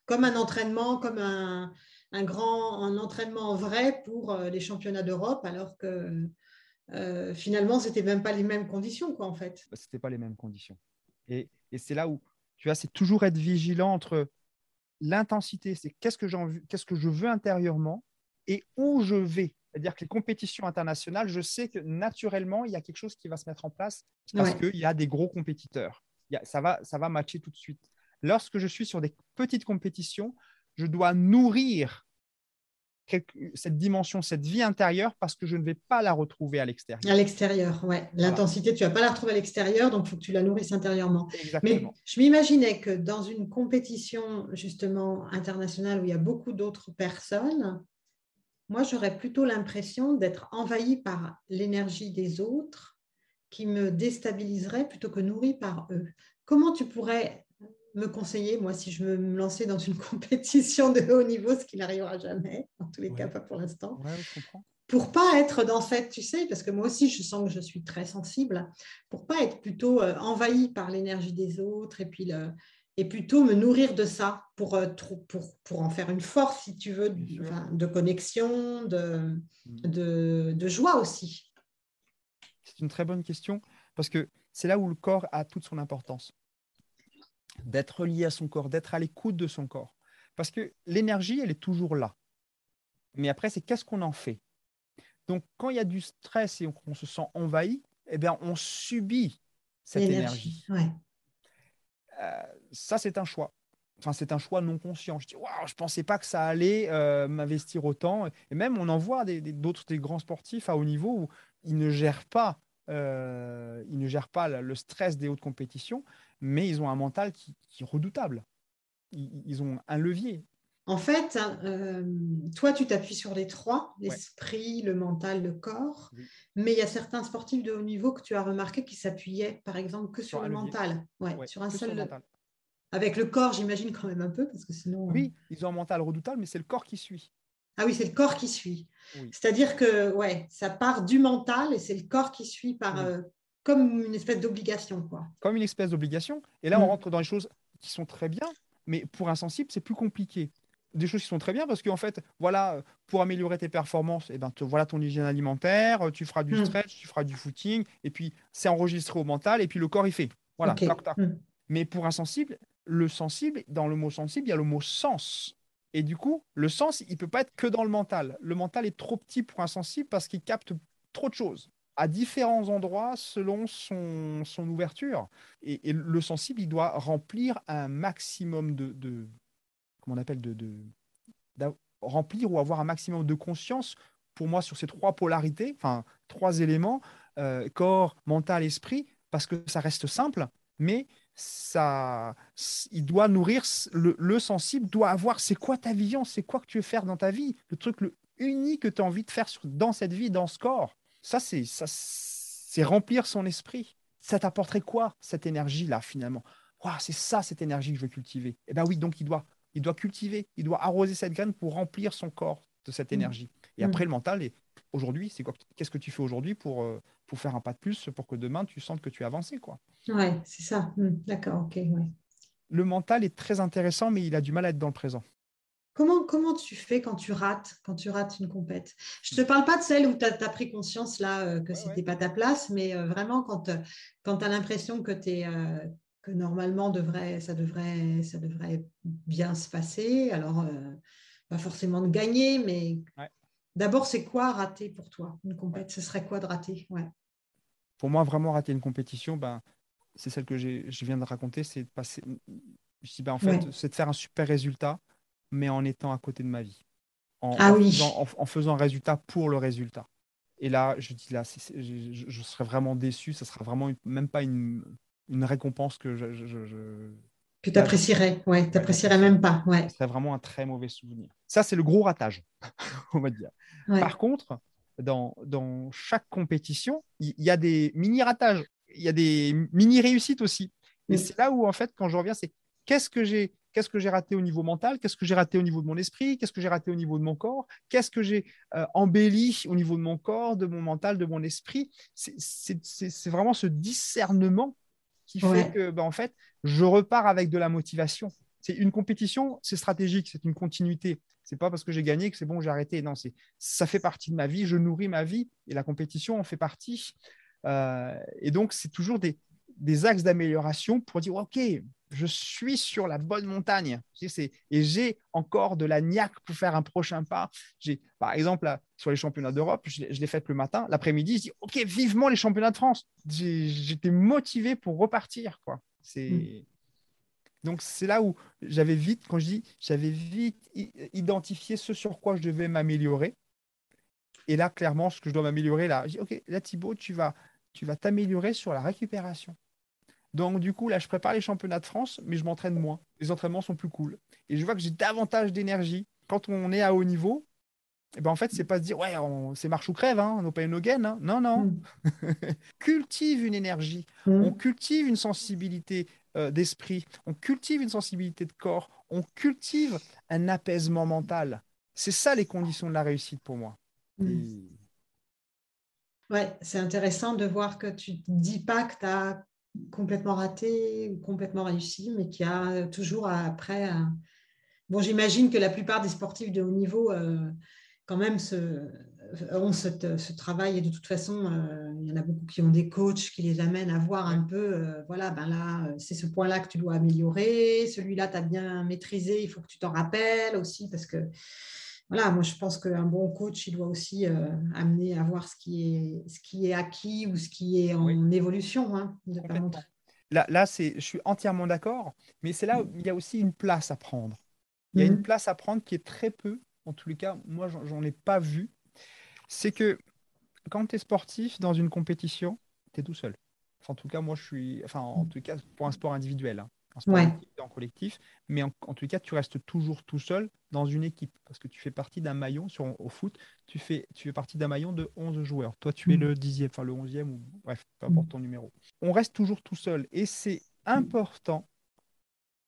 Comme un entraînement, comme un, un grand un entraînement vrai pour euh, les championnats d'Europe, alors que euh, finalement, ce n'était même pas les mêmes conditions, quoi, en fait. Bah, ce n'était pas les mêmes conditions. Et, c'est là où, tu vois, c'est toujours être vigilant entre l'intensité, c'est qu'est-ce que, qu'est-ce que je veux intérieurement et où je vais. C'est-à-dire que les compétitions internationales, je sais que naturellement, il y a quelque chose qui va se mettre en place parce qu'il y a des gros compétiteurs. ça, va, ça va matcher tout de suite. Lorsque je suis sur des petites compétitions, je dois nourrir cette dimension, cette vie intérieure, parce que je ne vais pas la retrouver à l'extérieur. À l'extérieur, oui. L'intensité, tu ne vas pas la retrouver à l'extérieur, donc il faut que tu la nourrisses intérieurement. Exactement. Mais je m'imaginais que dans une compétition justement internationale où il y a beaucoup d'autres personnes, moi j'aurais plutôt l'impression d'être envahie par l'énergie des autres qui me déstabiliserait plutôt que nourrie par eux. Comment tu pourrais me conseiller, moi, si je veux me lancer dans une compétition de haut niveau, ce qui n'arrivera jamais, en tous les cas, pas pour l'instant. Pour pas être dans cette, tu sais, parce que moi aussi, je sens que je suis très sensible, pour pas être plutôt euh, envahi par l'énergie des autres et puis le, et plutôt me nourrir de ça pour, euh, pour, pour, en faire une force, si tu veux, de, connexion, de, mmh. de, de joie aussi. C'est une très bonne question parce que c'est là où le corps a toute son importance d'être lié à son corps, d'être à l'écoute de son corps. Parce que l'énergie, elle est toujours là. Mais après, c'est qu'est-ce qu'on en fait? Donc, quand il y a du stress et qu'on se sent envahi, eh bien, on subit cette énergie. Euh, ça, c'est un choix. Enfin, c'est un choix non conscient. Je dis, waouh, je ne pensais pas que ça allait euh, m'investir autant. Et même, on en voit d'autres des, grands sportifs à haut niveau où ils ne gèrent pas, euh, ils ne gèrent pas le stress des hautes compétitions mais ils ont un mental qui, est redoutable. Ils, ont un levier. En fait, euh, toi, tu t'appuies sur les trois, l'esprit, le mental, le corps. Mais il y a certains sportifs de haut niveau que tu as remarqué qui s'appuyaient, par exemple, que sur, le mental. Ouais, sur un seul. Avec le corps, j'imagine quand même un peu, parce que sinon. Oui, ils ont un mental redoutable, mais c'est le corps qui suit. Ah oui, c'est le corps qui suit. C'est-à-dire que ouais, ça part du mental et c'est le corps qui suit par, euh, comme une espèce d'obligation. quoi. Comme une espèce d'obligation. Et là, on mm. rentre dans les choses qui sont très bien, mais pour un sensible, c'est plus compliqué. Des choses qui sont très bien parce qu'en fait, voilà, pour améliorer tes performances, eh ben, voilà ton hygiène alimentaire, tu feras du mm. stretch, tu feras du footing, et puis c'est enregistré au mental, et puis le corps, il fait. Voilà, mm. Mais pour un sensible, le sensible, dans le mot sensible, il y a le mot sens. Et du coup, le sens, il ne peut pas être que dans le mental. Le mental est trop petit pour un sensible parce qu'il capte trop de choses à différents endroits selon son, son ouverture. Et, le sensible, il doit remplir un maximum de, de comment on appelle, de, de remplir ou avoir un maximum de conscience pour moi sur ces trois polarités, enfin trois éléments, euh, corps, mental, esprit, parce que ça reste simple, mais ça, il doit nourrir le, le sensible, doit avoir c'est quoi ta vision, c'est quoi que tu veux faire dans ta vie, le truc le unique que tu as envie de faire dans cette vie, dans ce corps. Ça, c'est ça, c'est remplir son esprit. Ça t'apporterait quoi cette énergie-là finalement? C'est ça cette énergie que je veux cultiver. Eh bien oui, donc il doit, il doit cultiver, il doit arroser cette graine pour remplir son corps de cette mmh. énergie. Et après mmh. le mental, et aujourd'hui, c'est quoi Qu'est-ce que tu fais aujourd'hui pour, euh, pour faire un pas de plus pour que demain tu sentes que tu as avancé quoi? Ouais, c'est ça. Mmh. D'accord, ok. Le mental est très intéressant, mais il a du mal à être dans le présent. Comment, comment tu fais quand tu rates, quand tu rates une compète? Je ne te parle pas de celle où tu as, pris conscience là euh, que ce n'était pas ta place, mais euh, vraiment quand, euh, quand tu as l'impression que, que normalement devrait, ça, devrait, ça devrait bien se passer. Alors, pas forcément de gagner, mais d'abord, c'est quoi rater pour toi une compète? Ce serait quoi de rater? Pour moi, vraiment rater une compétition, ben, c'est celle que je viens de raconter, c'est de passer. Je ben, en fait, c'est de faire un super résultat mais en étant à côté de ma vie. En, ah en, faisant, un résultat pour le résultat. Et là, je dis là, je, serais vraiment déçu. Ça sera vraiment même pas une, récompense que je. que tu apprécierais, ouais, tu n'apprécierais même pas. Ouais. Ce serait vraiment un très mauvais souvenir. Ça, c'est le gros ratage, on va dire. Par contre, dans, dans chaque compétition, il y, a des mini-ratages, il y a des mini-réussites aussi. Et c'est là où, en fait, quand je reviens, c'est qu'est-ce que j'ai Qu'est-ce que j'ai raté au niveau mental? Qu'est-ce que j'ai raté au niveau de mon esprit? Qu'est-ce que j'ai raté au niveau de mon corps? Qu'est-ce que j'ai euh, embelli au niveau de mon corps, de mon mental, de mon esprit? C'est vraiment ce discernement qui fait que, ben, en fait, je repars avec de la motivation. C'est une compétition, c'est stratégique, c'est une continuité. C'est pas parce que j'ai gagné que c'est bon, j'ai arrêté. Non, c'est ça fait partie de ma vie, je nourris ma vie et la compétition en fait partie. Euh, et donc, c'est toujours des, des axes d'amélioration pour dire ok, je suis sur la bonne montagne. Et j'ai encore de la niaque pour faire un prochain pas. J'ai, par exemple, sur les championnats d'Europe, je, l'ai fait le matin. L'après-midi, je dis OK, vivement les championnats de France. J'étais motivé pour repartir. Quoi. C'est mm. donc c'est là où j'avais vite, quand je dis, j'avais vite identifié ce sur quoi je devais m'améliorer. Et là, clairement, ce que je dois m'améliorer, là, je dis, ok, là Thibaut, tu vas, tu vas t'améliorer sur la récupération. Donc, du coup, là, je prépare les championnats de France, mais je m'entraîne moins. Les entraînements sont plus cool. Et je vois que j'ai davantage d'énergie. Quand on est à haut niveau, et eh ben en fait, c'est pas se dire, ouais, c'est marche ou crève, hein, no pain no gain. Hein. Non, non. Mm. cultive une énergie. Mm. On cultive une sensibilité euh, d'esprit. On cultive une sensibilité de corps. On cultive un apaisement mental. C'est ça les conditions de la réussite pour moi. Mm. Ouais, c'est intéressant de voir que tu ne dis pas que tu as complètement raté ou complètement réussi, mais qu'il y a toujours après. Bon, j'imagine que la plupart des sportifs de haut niveau, euh, quand même, ont ce, travail et de toute façon, euh, il y en a beaucoup qui ont des coachs qui les amènent à voir un peu, euh, voilà, ben là, c'est ce point-là que tu dois améliorer, celui-là, tu as bien maîtrisé, il faut que tu t'en rappelles aussi, parce que voilà, moi je pense qu'un bon coach, il doit aussi euh, amener à voir ce qui, est, ce qui est acquis ou ce qui est en évolution. Hein, là, là c'est, je suis entièrement d'accord, mais c'est là où il y a aussi une place à prendre. Il y a une mmh. place à prendre qui est très peu, en tous les cas, moi j'en ai pas vu. C'est que quand tu es sportif dans une compétition, tu es tout seul. en tout cas, moi je suis, enfin en mmh. tout cas pour un sport individuel. Hein en collectif, mais en, tout cas, tu restes toujours tout seul dans une équipe parce que tu fais partie d'un maillon sur, au foot, tu fais, tu fais partie d'un maillon de 11 joueurs. Toi, tu es mm. le dixième, enfin le onzième, ou bref, peu importe mm. ton numéro. On reste toujours tout seul et c'est important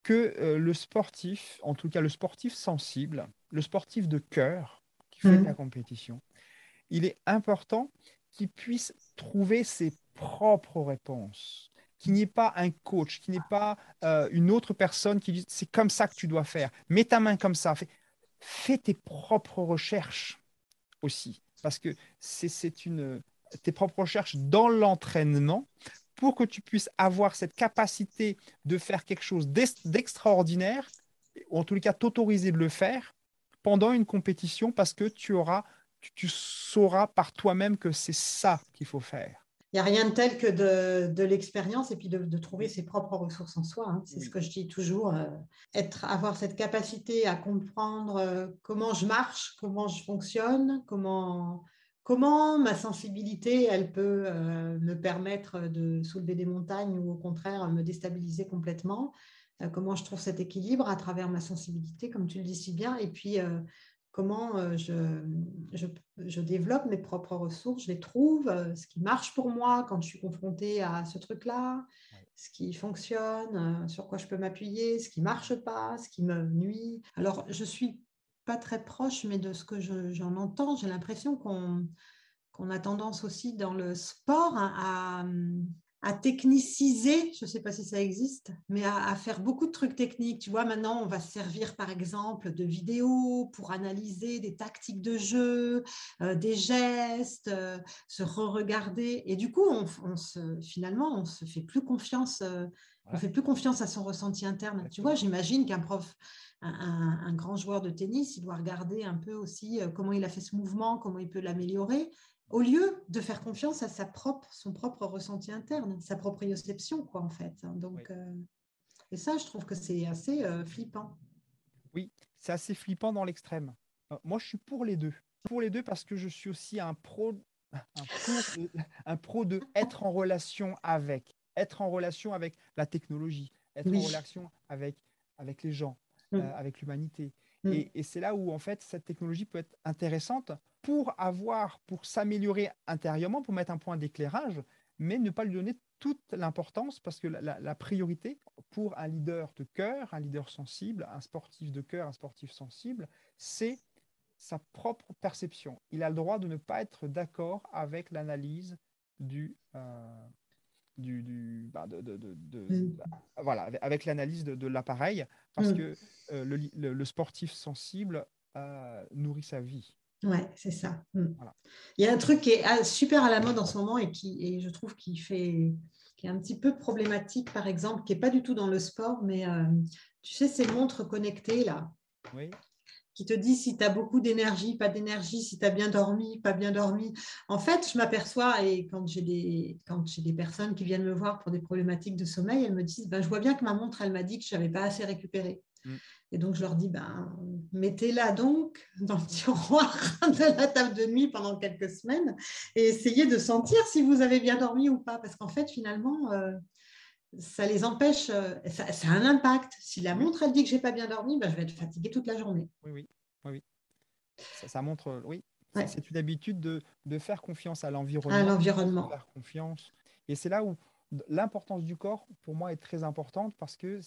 que euh, le sportif, en tout cas le sportif sensible, le sportif de cœur qui fait mm. la compétition, il est important qu'il puisse trouver ses propres réponses qu'il n'y ait pas un coach, qu'il n'y ait pas euh, une autre personne qui dit c'est comme ça que tu dois faire. Mets ta main comme ça. Fais, tes propres recherches aussi. Parce que c'est une tes propres recherches dans l'entraînement pour que tu puisses avoir cette capacité de faire quelque chose d'extraordinaire, ou en tous les cas t'autoriser de le faire pendant une compétition parce que tu auras, tu sauras par toi-même que c'est ça qu'il faut faire il n'y a rien de tel que de, l'expérience et puis de, trouver ses propres ressources en soi. Hein. C'est ce que je dis toujours. Euh, être, avoir cette capacité à comprendre euh, comment je marche, comment je fonctionne, comment, comment ma sensibilité, elle peut euh, me permettre de soulever des montagnes ou au contraire me déstabiliser complètement. comment je trouve cet équilibre à travers ma sensibilité, comme tu le dis si bien. Et puis, comment euh, je, développe mes propres ressources, je les trouve, euh, ce qui marche pour moi quand je suis confrontée à ce truc-là, ce qui fonctionne, euh, sur quoi je peux m'appuyer, ce qui ne marche pas, ce qui me nuit. Alors, je ne suis pas très proche, mais de ce que j'en entends, j'ai l'impression qu'on a tendance aussi dans le sport à, à techniciser, je ne sais pas si ça existe, mais à, faire beaucoup de trucs techniques. Tu vois, maintenant, on va se servir par exemple de vidéos pour analyser des tactiques de jeu, euh, des gestes, euh, se re-regarder. Et du coup, on, se, finalement, on se fait plus confiance. Euh, on fait plus confiance à son ressenti interne. Tu vois, j'imagine qu'un prof, un, un, grand joueur de tennis, il doit regarder un peu aussi comment il a fait ce mouvement, comment il peut l'améliorer au lieu de faire confiance à sa propre, son propre ressenti interne, sa proprioception, quoi, en fait. Donc, euh, et ça, je trouve que c'est assez euh, flippant. Oui, c'est assez flippant dans l'extrême. Euh, moi, je suis pour les deux. Pour les deux parce que je suis aussi un pro, un pro, de, être en relation avec, être en relation avec la technologie, être en relation avec, avec les gens, mm. avec l'humanité. Mm. Et, c'est là où, en fait, cette technologie peut être intéressante pour avoir, pour s'améliorer intérieurement, pour mettre un point d'éclairage, mais ne pas lui donner toute l'importance parce que la, priorité pour un leader de cœur, un leader sensible, un sportif de cœur, un sportif sensible, c'est sa propre perception. Il a le droit de ne pas être d'accord avec l'analyse du, euh, du, bah, de, mm. bah, voilà, avec l'analyse de, l'appareil, parce mm. que euh, le, le, sportif sensible euh, nourrit sa vie. Ouais, c'est ça. Mm. Il y a un truc qui est ah, super à la mode en ce moment et qui, et je trouve qui fait, qui est un petit peu problématique, par exemple, qui n'est pas du tout dans le sport, mais euh, tu sais, ces montres connectées là, qui te dit si tu as beaucoup d'énergie, pas d'énergie, si tu as bien dormi, pas bien dormi. En fait, je m'aperçois, et quand j'ai des, quand j'ai des personnes qui viennent me voir pour des problématiques de sommeil, elles me disent ben, Je vois bien que ma montre, elle m'a dit que je n'avais pas assez récupéré. Mm. Et donc, je leur dis ben, Mettez-la donc dans le tiroir de la table de nuit pendant quelques semaines et essayez de sentir si vous avez bien dormi ou pas. Parce qu'en fait, finalement, euh, ça les empêche, euh, ça, a un impact. Si la montre, elle dit que je n'ai pas bien dormi, ben, je vais être fatiguée toute la journée. Oui, oui, oui. Ça, montre, oui, c'est une habitude de, de, faire confiance à l'environnement. À l'environnement. Faire confiance. Et c'est là où l'importance du corps, pour moi, est très importante parce que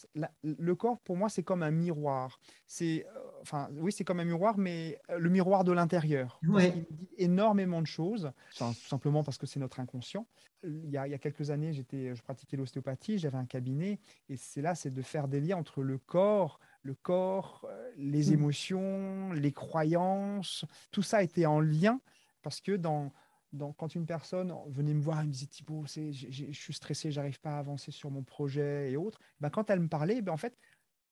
le corps, pour moi, c'est comme un miroir. C'est, euh, enfin, oui, c'est comme un miroir, mais euh, le miroir de l'intérieur. Il dit énormément de choses, tout simplement parce que c'est notre inconscient. Il y, a, il y a quelques années, j'étais, je pratiquais l'ostéopathie, j'avais un cabinet, et c'est là, c'est de faire des liens entre le corps, le corps, euh, les mmh. émotions, les croyances. Tout ça était en lien parce que dans donc, quand une personne venait me voir, elle me disait Thibaut, je suis stressé, j'arrive pas à avancer sur mon projet et autres. Ben, quand elle me parlait, ben, en fait,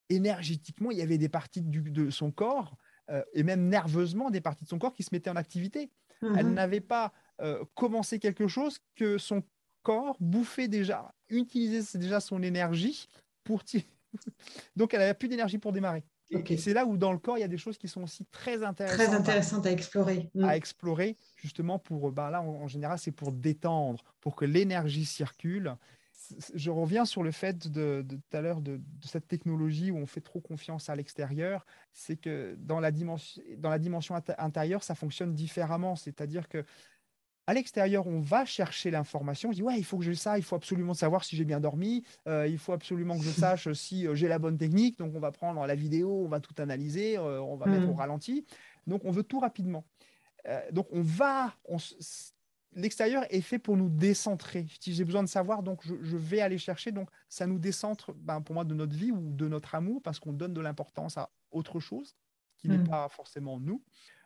énergétiquement, il y avait des parties de son corps euh, et même nerveusement des parties de son corps qui se mettaient en activité. Elle mmh n'avait pas euh, commencé quelque chose que son corps bouffait déjà, utilisait déjà son énergie pour. Donc, elle n'avait plus d'énergie pour démarrer. Et c'est là où dans le corps, il y a des choses qui sont aussi très intéressantes. Très intéressantes à, explorer. À mm. explorer, justement, pour, bah là, en, général, c'est pour détendre, pour que l'énergie circule. Je reviens sur le fait de, tout à l'heure de, cette technologie où on fait trop confiance à l'extérieur. C'est que dans la dimension, dans la dimension intérieure, ça fonctionne différemment. C'est-à-dire que à l'extérieur, on va chercher l'information. On dit, ouais, il faut que j'ai ça, il faut absolument savoir si j'ai bien dormi, euh, il faut absolument que je sache si euh, j'ai la bonne technique. Donc, on va prendre la vidéo, on va tout analyser, euh, on va mettre au mm. ralenti. Donc, on veut tout rapidement. donc, on va. L'extérieur est fait pour nous décentrer. Si j'ai besoin de savoir, donc je, vais aller chercher. Donc, ça nous décentre, ben, pour moi, de notre vie ou de notre amour, parce qu'on donne de l'importance à autre chose qui n'est mm. pas forcément nous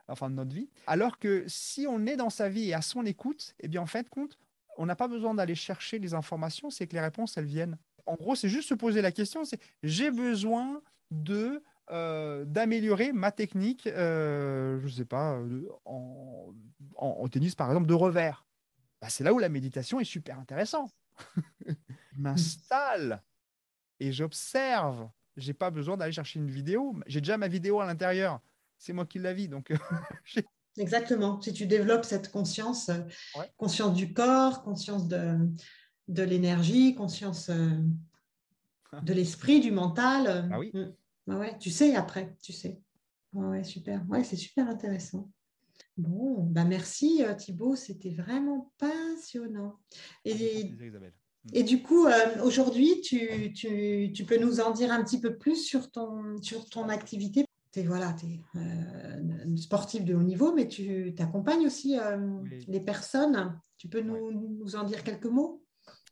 enfin de notre vie. Alors que si on est dans sa vie et à son écoute, eh bien en fait, compte, on n'a pas besoin d'aller chercher les informations, c'est que les réponses, elles viennent. En gros, c'est juste se poser la question, c'est j'ai besoin de euh, d'améliorer ma technique, euh, je ne sais pas, euh, en, en, tennis par exemple, de revers. Bah, c'est là où la méditation est super intéressant. je m'installe et j'observe. J'ai pas besoin d'aller chercher une vidéo. J'ai déjà ma vidéo à l'intérieur c'est moi qui la vis. Donc, Exactement. Si tu développes cette conscience, euh, conscience du corps, conscience de, de l'énergie, conscience euh, de l'esprit, du mental. Euh, ah oui. Bah ouais, tu sais après, tu sais. Ouais, super. Ouais, c'est super intéressant. Bon, bah merci Thibaut, c'était vraiment passionnant. Et, et du coup, aujourd'hui, tu, tu, tu, peux nous en dire un petit peu plus sur ton, sur ton activité tu es, voilà, es, euh, sportif de haut niveau, mais tu accompagnes aussi euh, les personnes. Tu peux nous, en dire quelques mots?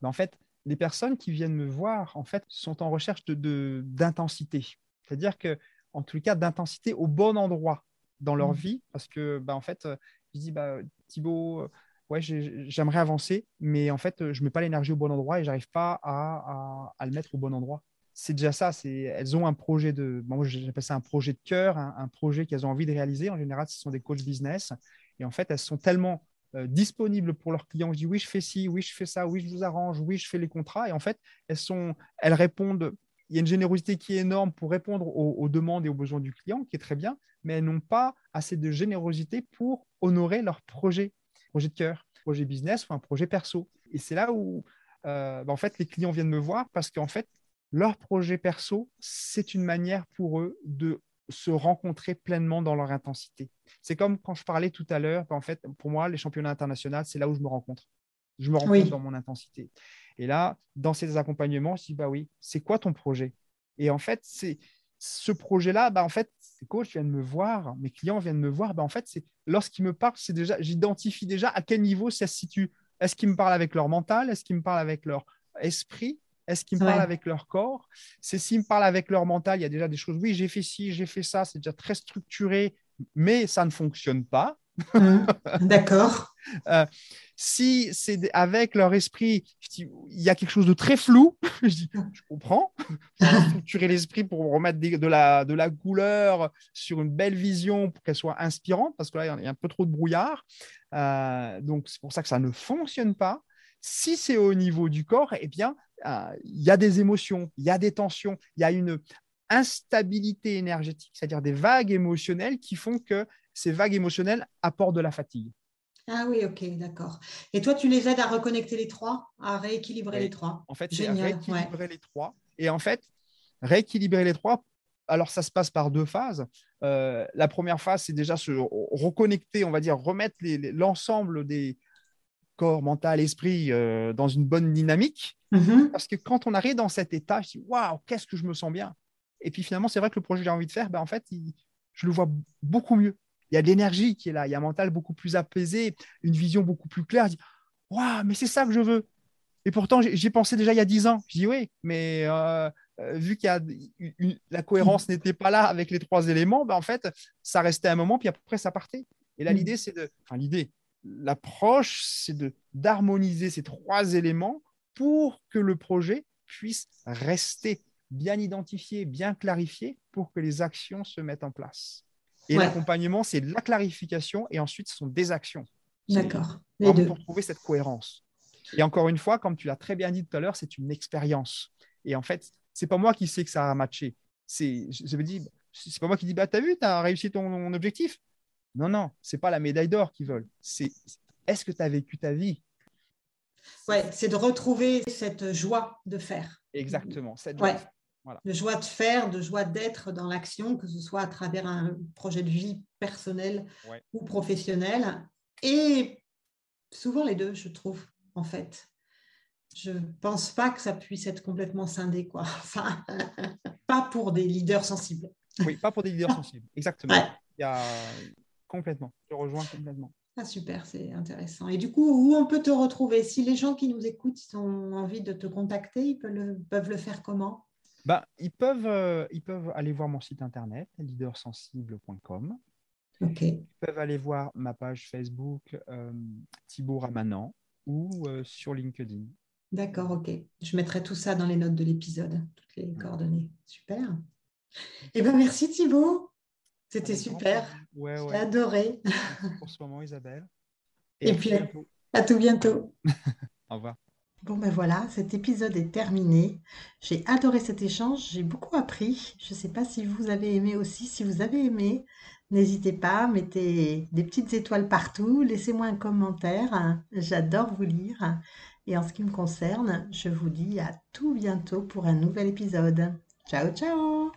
Ben, En fait, les personnes qui viennent me voir en fait, sont en recherche d'intensité. De, C'est-à-dire que, en tout cas, d'intensité au bon endroit dans leur mmh. vie. Parce que, ben, en fait, je dis, bah, Thibaut, ouais, j'aimerais avancer, mais en fait, je ne mets pas l'énergie au bon endroit et je n'arrive pas à, à, le mettre au bon endroit c'est déjà ça. Elles ont un projet de, moi j'appelle ça un projet de cœur, un, projet qu'elles ont envie de réaliser. En général, ce sont des coachs business. Et en fait, elles sont tellement euh, disponibles pour leurs clients. Je dis oui, je fais ci, oui, je fais ça, oui, je vous arrange, oui, je fais les contrats. Et en fait, elles sont, elles répondent. Il y a une générosité qui est énorme pour répondre aux, demandes et aux besoins du client, qui est très bien, mais elles n'ont pas assez de générosité pour honorer leur projet, projet de cœur, projet business ou un projet perso. Et c'est là où, euh, bah, en fait, les clients viennent me voir parce qu'en fait, leur projet perso, c'est une manière pour eux de se rencontrer pleinement dans leur intensité. C'est comme quand je parlais tout à l'heure, en fait, pour moi, les championnats internationaux, c'est là où je me rencontre. Je me rencontre dans mon intensité. Et là, dans ces accompagnements, je dis, bah oui, c'est quoi ton projet? Et en fait, c'est ce projet-là, bah en fait, ces coachs viennent me voir, mes clients viennent me voir, bah en fait, c'est lorsqu'ils me parlent, c'est déjà, j'identifie déjà à quel niveau ça se situe. Est-ce qu'ils me parlent avec leur mental? Est-ce qu'ils me parlent avec leur esprit? Est-ce qu'ils me parlent avec leur corps? C'est s'ils me parlent avec leur mental, il y a déjà des choses. Oui, j'ai fait ci, j'ai fait ça, c'est déjà très structuré, mais ça ne fonctionne pas. Mmh. D'accord. Euh, si c'est avec leur esprit, il y a quelque chose de très flou, je dis, je comprends, structurer l'esprit pour remettre de, la, de la couleur sur une belle vision pour qu'elle soit inspirante, parce que là, il y a un peu trop de brouillard. Euh, donc, c'est pour ça que ça ne fonctionne pas. Si c'est au niveau du corps, eh bien, il y a des émotions, il y a des tensions, il y a une instabilité énergétique, c'est-à-dire des vagues émotionnelles qui font que ces vagues émotionnelles apportent de la fatigue. Ah oui, ok, d'accord. Et toi, tu les aides à reconnecter les trois, à rééquilibrer les trois? En fait, c'est rééquilibrer les trois. Et en fait, rééquilibrer les trois, alors ça se passe par deux phases. Euh, la première phase, c'est déjà se reconnecter, on va dire, remettre l'ensemble des corps, mental, esprit euh, dans une bonne dynamique. Mm-hmm. Parce que quand on arrive dans cet état, je dis, waouh, qu'est-ce que je me sens bien. Et puis finalement, c'est vrai que le projet que j'ai envie de faire, ben, en fait, je le vois beaucoup mieux il y a de l'énergie qui est là, il y a un mental beaucoup plus apaisé, une vision beaucoup plus claire. Je dis, waouh, mais c'est ça que je veux. Et pourtant, j'y pensé déjà il y a dix ans. Je dis oui, mais euh, euh, vu que la cohérence n'était pas là avec les trois éléments, ben, en fait, ça restait un moment, puis après, ça partait. Et là, mm. l'idée, c'est de. Enfin, l'idée, l'approche, c'est d'harmoniser ces trois éléments pour que le projet puisse rester bien identifié, bien clarifié, pour que les actions se mettent en place. Et l'accompagnement, c'est la clarification et ensuite ce sont des actions. D'accord. Pour trouver cette cohérence. Et encore une fois, comme tu l'as très bien dit tout à l'heure, c'est une expérience. Et en fait, c'est pas moi qui sais que ça a matché. C'est, je me dis, c'est pas moi qui dis, bah, t'as vu, tu as réussi ton objectif. Non, non, c'est pas la médaille d'or qu'ils veulent. C'est est-ce que tu as vécu ta vie? Ouais, c'est de retrouver cette joie de faire. Exactement. Cette ouais de joie de faire, de joie d'être dans l'action, que ce soit à travers un projet de vie personnel ou professionnel. Et souvent les deux, je trouve, en fait. Je ne pense pas que ça puisse être complètement scindé, quoi. Enfin, pas pour des leaders sensibles. Oui, pas pour des leaders sensibles, exactement. Il y a... Complètement, je rejoins complètement. Ah, super, c'est intéressant. Et du coup, où on peut te retrouver? Si les gens qui nous écoutent ont envie de te contacter, ils peuvent le faire comment? Bah, ils, peuvent, euh, ils peuvent aller voir mon site internet, leadersensible.com. Ils peuvent aller voir ma page Facebook euh, Thibaut Ramanan ou euh, sur LinkedIn. D'accord, ok. Je mettrai tout ça dans les notes de l'épisode, toutes les coordonnées. Super. Eh bien, merci Thibaut. C'était super. Ouais, J'ai adoré. pour ce moment, Isabelle. Et, puis, à tout bientôt. Au revoir. Bon ben voilà, cet épisode est terminé. J'ai adoré cet échange, j'ai beaucoup appris. Je ne sais pas si vous avez aimé aussi. Si vous avez aimé, n'hésitez pas, mettez des petites étoiles partout, laissez-moi un commentaire. J'adore vous lire. Et en ce qui me concerne, je vous dis à tout bientôt pour un nouvel épisode. Ciao ciao